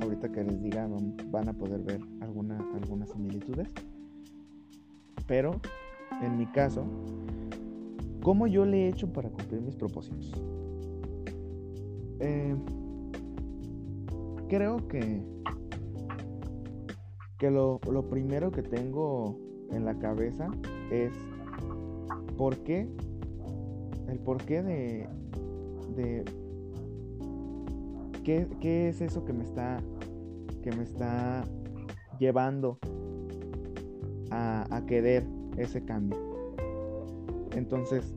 ahorita que les diga van a poder ver alguna, algunas similitudes. Pero en mi caso, ¿cómo yo le he hecho para cumplir mis propósitos? Eh, creo que, que lo, primero que tengo en la cabeza es por qué, el porqué de, de ¿qué, qué es eso que me está, que me está llevando a, a querer ese cambio. Entonces,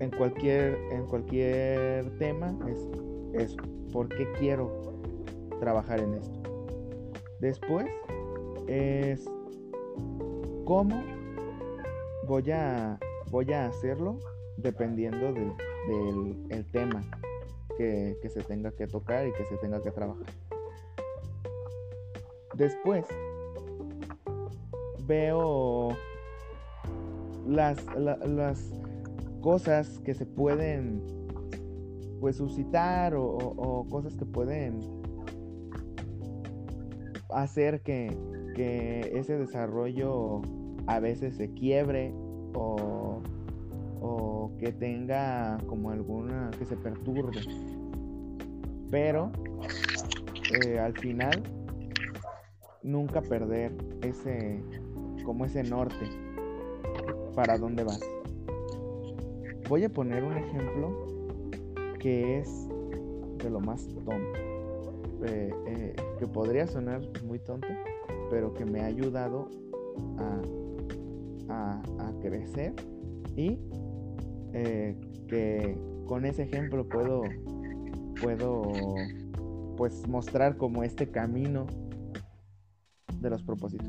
en cualquier, en cualquier tema es eso por qué quiero trabajar en esto. Después es cómo voy a, voy a hacerlo dependiendo del tema que, que, se tenga que tocar y que se tenga que trabajar. Después veo las, las cosas que se pueden pues suscitar o, cosas que pueden hacer que, ese desarrollo a veces se quiebre o, o que tenga como alguna que se perturbe. Pero eh, al final nunca perder ese como ese norte para dónde vas voy a poner un ejemplo que es de lo más tonto, eh, eh, que podría sonar muy tonto, pero que me ha ayudado a, crecer y eh, que con ese ejemplo puedo, puedo pues mostrar como este camino de los propósitos.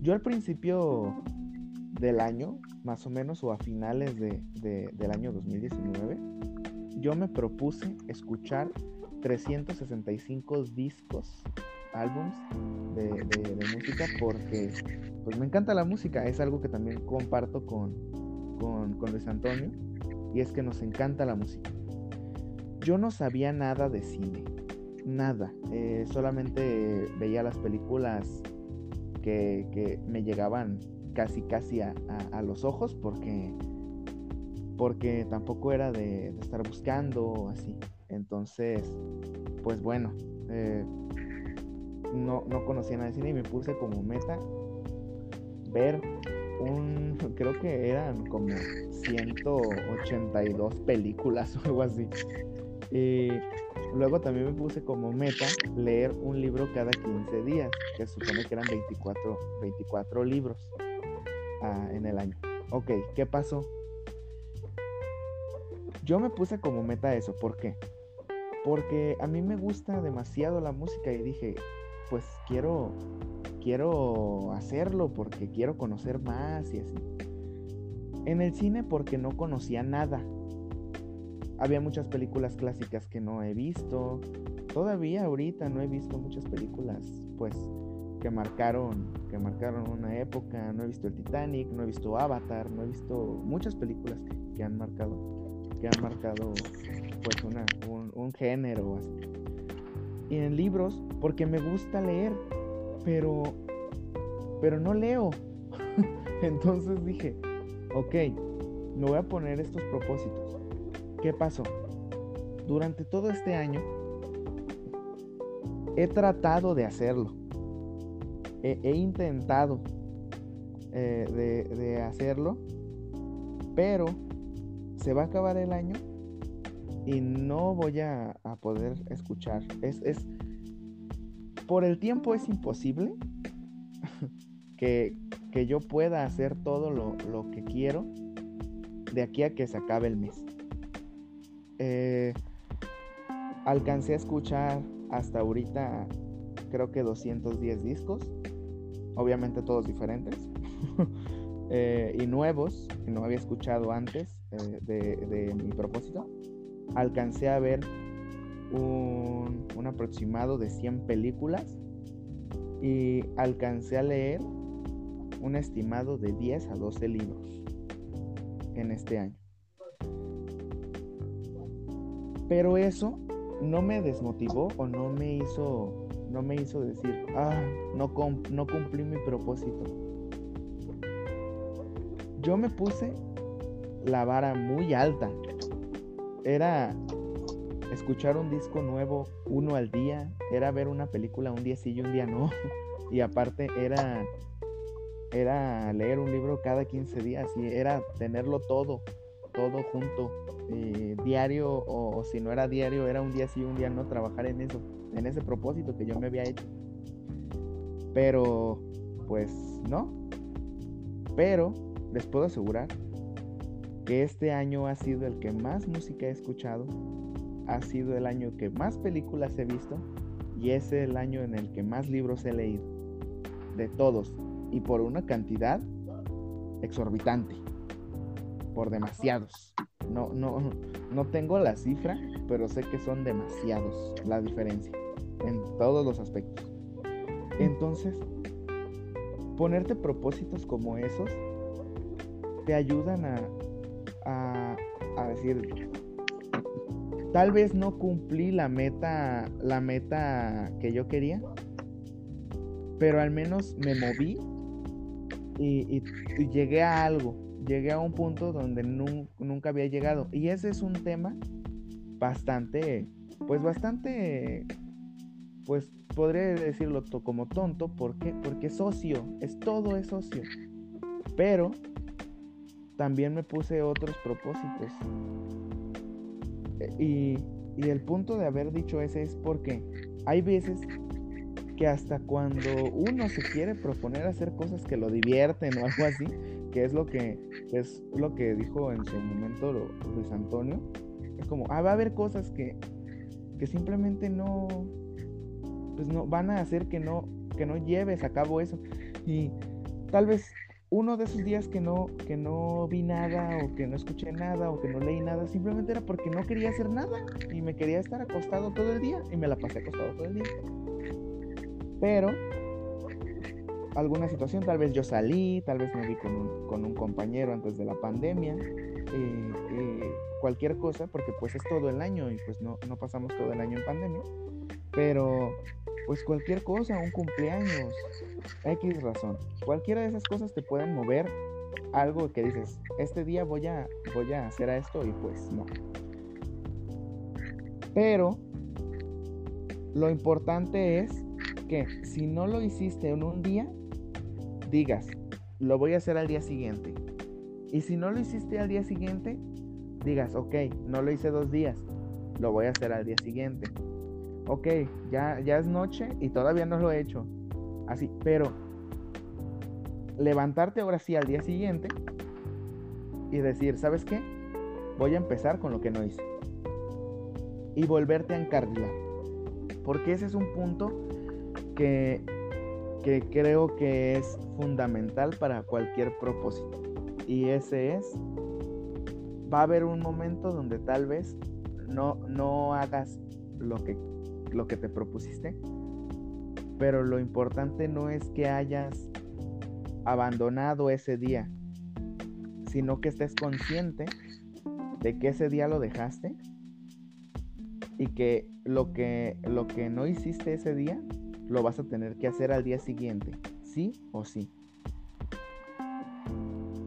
Yo al principio del año, más o menos, o a finales de, del año 2019, yo me propuse escuchar 365 discos, álbums de, música, porque pues me encanta la música, es algo que también comparto con, con, Luis Antonio, y es que nos encanta la música. Yo no sabía nada de cine, nada, eh, solamente veía las películas que, que me llegaban casi casi a, los ojos porque porque tampoco era de, estar buscando así. Entonces pues bueno eh, no, no conocía nada de cine y me puse como meta ver un creo que eran como 182 películas o algo así. Y luego también me puse como meta leer un libro cada 15 días que supone que eran 24 24 libros en el año. Ok, ¿qué pasó? Yo me puse como meta eso, ¿por qué? Porque a mí me gusta demasiado la música y dije, pues quiero quiero hacerlo porque quiero conocer más y así. En el cine porque no conocía nada. Había muchas películas clásicas que no he visto. Todavía ahorita no he visto muchas películas pues que marcaron, que marcaron una época. No he visto el Titanic, no he visto Avatar, no he visto muchas películas que, han marcado que han marcado pues una, un, género así. Y en libros, porque me gusta leer, pero, pero no leo. Entonces dije, ok, me voy a poner estos propósitos. ¿Qué pasó? Durante todo este año he tratado de hacerlo. He, intentado eh, de, hacerlo, pero se va a acabar el año y no voy a, poder escuchar. Es, es, por el tiempo es imposible que, yo pueda hacer todo lo, lo, que quiero de aquí a que se acabe el mes. Eh, alcancé a escuchar hasta ahorita creo que 210 discos, obviamente todos diferentes eh, y nuevos que no había escuchado antes eh, de, mi propósito. Alcancé a ver un, un aproximado de 100 películas y alcancé a leer un estimado de 10 a 12 libros en este año. Pero eso no me desmotivó o no me hizo no me hizo decir, ah, no, no cumplí mi propósito. Yo me puse la vara muy alta. Era escuchar un disco nuevo uno al día, era ver una película un día sí y un día no. Y aparte era era leer un libro cada 15 días y era tenerlo todo, todo junto, eh, diario o, si no era diario, era un día sí, un día no, trabajar en eso, en ese propósito que yo me había hecho. Pero, pues no. Pero les puedo asegurar que este año ha sido el que más música he escuchado, ha sido el año que más películas he visto y es el año en el que más libros he leído. De todos. Y por una cantidad exorbitante. Por demasiados. No, no, no tengo la cifra, pero sé que son demasiados la diferencia en todos los aspectos. Entonces, ponerte propósitos como esos te ayudan a, a, a decir, tal vez no cumplí la meta, la meta que yo quería, pero al menos me moví y llegué a algo llegué a un punto donde nunca había llegado. Y ese es un tema bastante, pues bastante, pues podría decirlo como tonto. ¿Por qué? Porque es socio, es todo es socio. Pero también me puse otros propósitos. Y, y el punto de haber dicho ese es porque hay veces que hasta cuando uno se quiere proponer hacer cosas que lo divierten o algo así, que es lo que es lo que dijo en su momento Luis Antonio. Es como, ah, va a haber cosas que, que simplemente no, pues no, van a hacer que no, que no lleves a cabo eso. Y tal vez uno de esos días que no, que no vi nada, o que no escuché nada, o que no leí nada, simplemente era porque no quería hacer nada y me quería estar acostado todo el día y me la pasé acostado todo el día. Pero alguna situación, tal vez yo salí, tal vez me vi con un, con un compañero antes de la pandemia, eh, eh, cualquier cosa, porque pues es todo el año y pues no, no pasamos todo el año en pandemia, pero pues cualquier cosa, un cumpleaños, X razón, cualquiera de esas cosas te pueden mover algo que dices, este día voy a, voy a hacer esto y pues no. Pero lo importante es que si no lo hiciste en un día, digas, lo voy a hacer al día siguiente. Y si no lo hiciste al día siguiente, digas, ok, no lo hice dos días, lo voy a hacer al día siguiente. Ok, ya, ya es noche y todavía no lo he hecho. Así, pero levantarte ahora sí al día siguiente y decir, ¿sabes qué? Voy a empezar con lo que no hice. Y volverte a encarrilar. Porque ese es un punto que que creo que es fundamental para cualquier propósito. Y ese es, va a haber un momento donde tal vez no, no hagas lo que, lo que te propusiste, pero lo importante no es que hayas abandonado ese día, sino que estés consciente de que ese día lo dejaste y que lo que lo que no hiciste ese día lo vas a tener que hacer al día siguiente, sí o sí.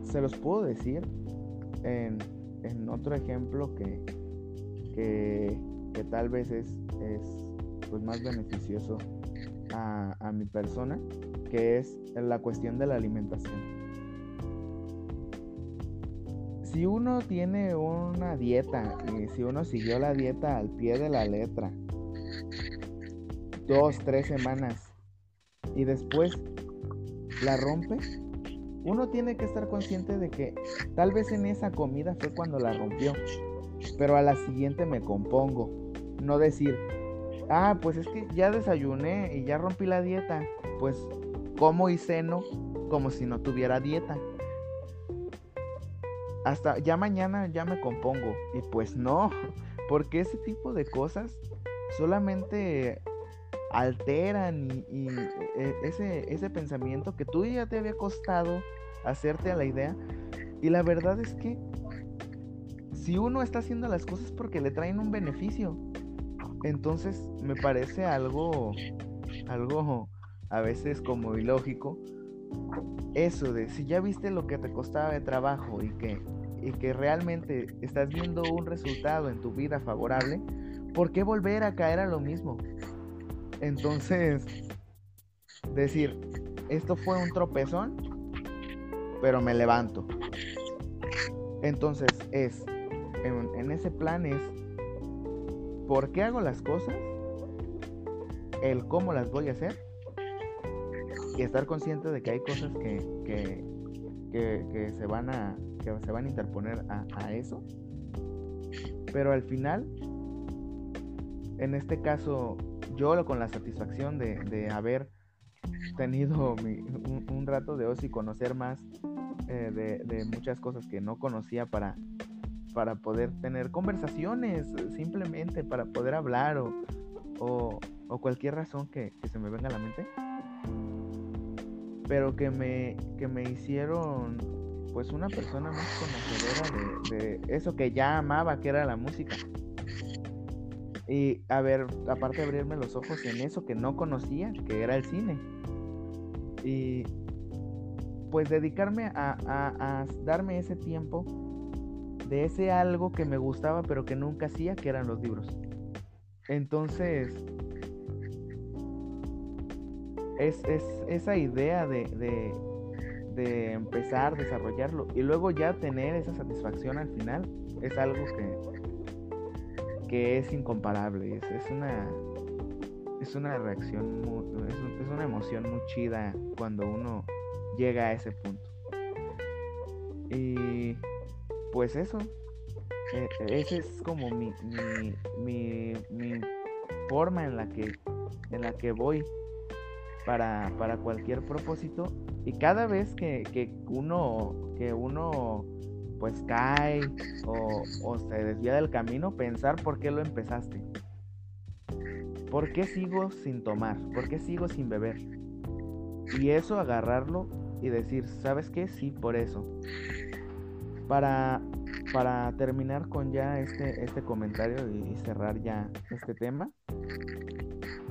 Se los puedo decir en, otro ejemplo que, que, tal vez es, es pues más beneficioso a, a mi persona, que es la cuestión de la alimentación si uno tiene una dieta y si uno siguió la dieta al pie de la letra, dos, tres semanas, y después la rompe, uno tiene que estar consciente de que tal vez en esa comida fue cuando la rompió, pero a la siguiente me compongo. No decir, ah, pues es que ya desayuné y ya rompí la dieta, pues como y ceno como si no tuviera dieta hasta ya mañana ya me compongo. Y pues no, porque ese tipo de cosas solamente alteran y, e, ese, ese pensamiento que tú ya te había costado hacerte a la idea. Y la verdad es que si uno está haciendo las cosas porque le traen un beneficio, entonces me parece algo, algo a veces como ilógico. Eso de si ya viste lo que te costaba de trabajo y que y que realmente estás viendo un resultado en tu vida favorable, ¿por qué volver a caer a lo mismo? Entonces, decir, esto fue un tropezón, pero me levanto. Entonces es, en, ese plan es, ¿por qué hago las cosas? El cómo las voy a hacer. Y estar consciente de que hay cosas que, que se van a que se van a interponer a, eso. Pero al final, en este caso, yo con la satisfacción de, haber tenido un, rato de ocio y conocer más eh, de, muchas cosas que no conocía para, para poder tener conversaciones, simplemente para poder hablar o, o, cualquier razón que, se me venga a la mente. Pero que me, que me hicieron pues una persona más conocedora de, eso que ya amaba, que era la música. Y a ver, aparte de abrirme los ojos en eso que no conocía, que era el cine. Y pues dedicarme a, a, darme ese tiempo de ese algo que me gustaba pero que nunca hacía, que eran los libros. Entonces, es, es esa idea de, de empezar, a desarrollarlo y luego ya tener esa satisfacción al final es algo que, que es incomparable. Es, una es una reacción, es, una emoción muy chida cuando uno llega a ese punto. Y pues eso, e, esa es como mi, mi, mi, forma en la que en la que voy para, para cualquier propósito y cada vez que, que uno, que uno pues cae o, o, se desvía del camino, pensar por qué lo empezaste. ¿Por qué sigo sin tomar? ¿Por qué sigo sin beber? Y eso agarrarlo y decir, ¿sabes qué? Sí, por eso. Para, para terminar con ya este, este comentario y cerrar ya este tema,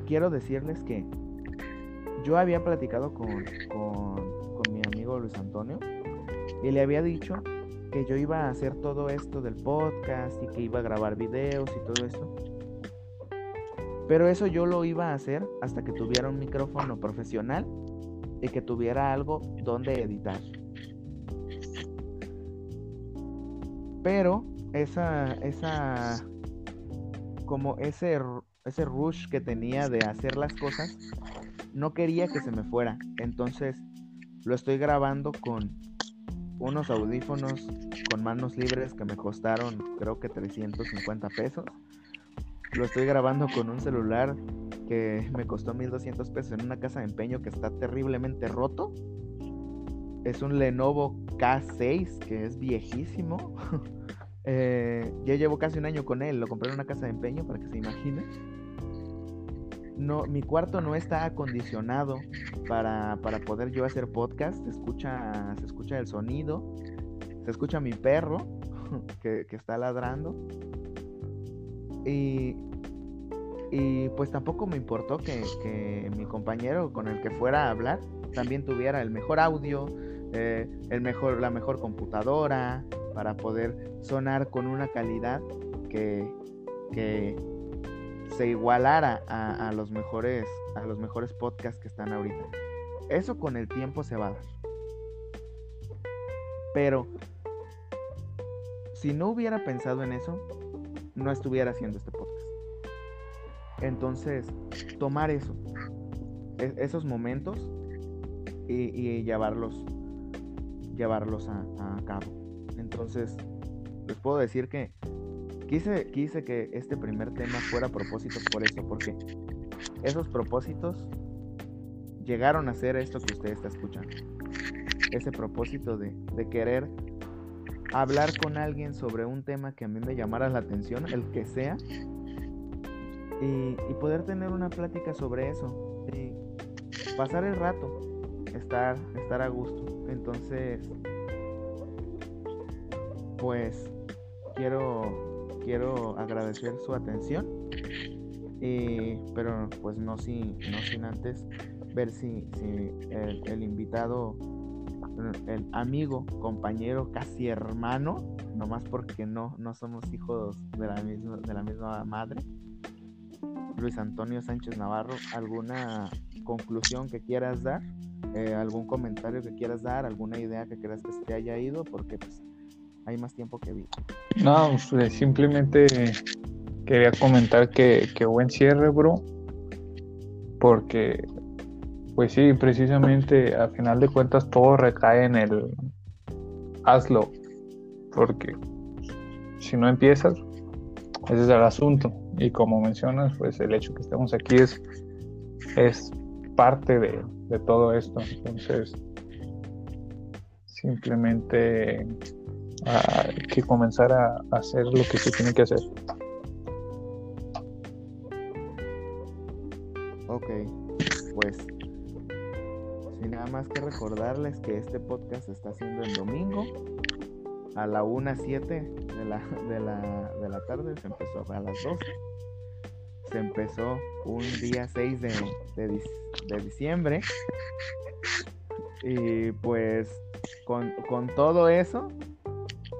quiero decirles que yo había platicado con, mi amigo Luis Antonio y le había dicho que yo iba a hacer todo esto del podcast y que iba a grabar videos y todo esto. Pero eso yo lo iba a hacer hasta que tuviera un micrófono profesional y que tuviera algo donde editar. Pero esa, esa, como ese, ese rush que tenía de hacer las cosas, no quería que se me fuera. Entonces lo estoy grabando con unos audífonos con manos libres que me costaron creo que 350 pesos. Lo estoy grabando con un celular que me costó 1200 pesos en una casa de empeño que está terriblemente roto. Es un Lenovo K6 que es viejísimo. eh, ya llevo casi un año con él. Lo compré en una casa de empeño para que se imagine no, mi cuarto no está acondicionado para, poder yo hacer podcast. Se escucha, se escucha el sonido, se escucha mi perro. que, está ladrando. Y, y pues tampoco me importó que, mi compañero con el que fuera a hablar también tuviera el mejor audio, eh, el mejor, la mejor computadora, para poder sonar con una calidad que, que se igualara a, los mejores a los mejores podcasts que están ahorita. Eso con el tiempo se va a dar. Pero si no hubiera pensado en eso, no estuviera haciendo este podcast. Entonces, tomar eso, e, esos momentos y, llevarlos, llevarlos a, cabo. Entonces, les puedo decir que quise, quise que este primer tema fuera propósitos por eso, porque esos propósitos llegaron a ser esto que usted está escuchando ese propósito de, querer hablar con alguien sobre un tema que a mí me llamara la atención, el que sea, y, poder tener una plática sobre eso, y pasar el rato, estar, estar a gusto. Entonces, pues quiero, quiero agradecer su atención, pero pues no sin, no sin antes ver si, si el, el invitado el amigo, compañero, casi hermano, nomás porque no, no somos hijos de la misma, de la misma madre. Luis Antonio Sánchez Navarro, ¿alguna conclusión que quieras dar? Eh, ¿Algún comentario que quieras dar? ¿Alguna idea que quieras que se te haya ido? Porque pues hay más tiempo que vi. No, pues, simplemente quería comentar que, que buen cierre, bro. Porque pues sí, precisamente a final de cuentas todo recae en el hazlo, porque si no empiezas, ese es el asunto. Y como mencionas, pues el hecho que estemos aquí es, es parte de, todo esto. Entonces, simplemente hay que comenzar a hacer lo que se tiene que hacer. Ok, pues nada más que recordarles que este podcast se está haciendo el domingo a la 1.07 de la, de, la, de la tarde, se empezó a las 12. Se empezó un día 6 de, de, diciembre. Y pues con, con, todo eso,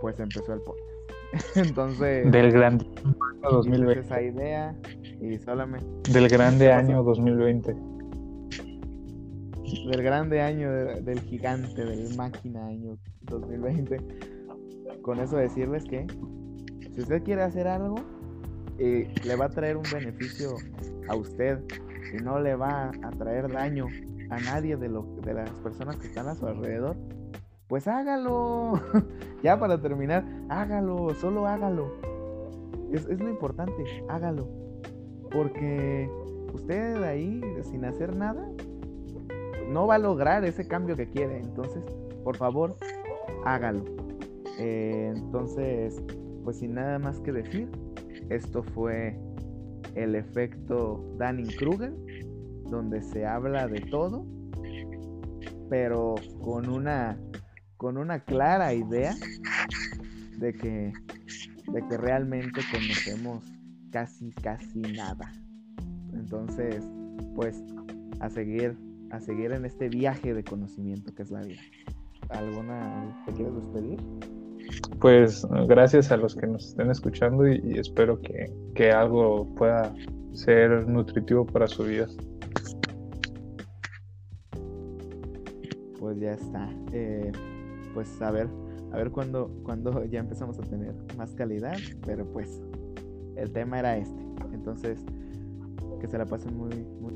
pues empezó el podcast. Entonces... Del grande año 2020. Esa idea y solamente... Del grande año 2020 del grande año del gigante, del máquina año 2020. Con eso decirles que si usted quiere hacer algo, eh, le va a traer un beneficio a usted y no le va a traer daño a nadie de, lo, de las personas que están a su alrededor, pues hágalo. ya para terminar, hágalo, solo hágalo. Es, es lo importante, hágalo. Porque usted ahí, sin hacer nada, no va a lograr ese cambio que quiere. Entonces, por favor, hágalo. Eh, entonces, pues sin nada más que decir, esto fue el efecto Danning-Kruger, donde se habla de todo, pero con una, con una clara idea de que, de que realmente conocemos casi, casi nada. Entonces, pues a seguir a seguir en este viaje de conocimiento que es la vida. ¿Alguna te quieres despedir? Pues gracias a los que nos estén escuchando y, espero que, que, algo pueda ser nutritivo para su vida. Pues ya está. Eh, pues a ver, a ver cuándo cuando ya empezamos a tener más calidad, pero pues el tema era este. Entonces, que se la pasen muy, muy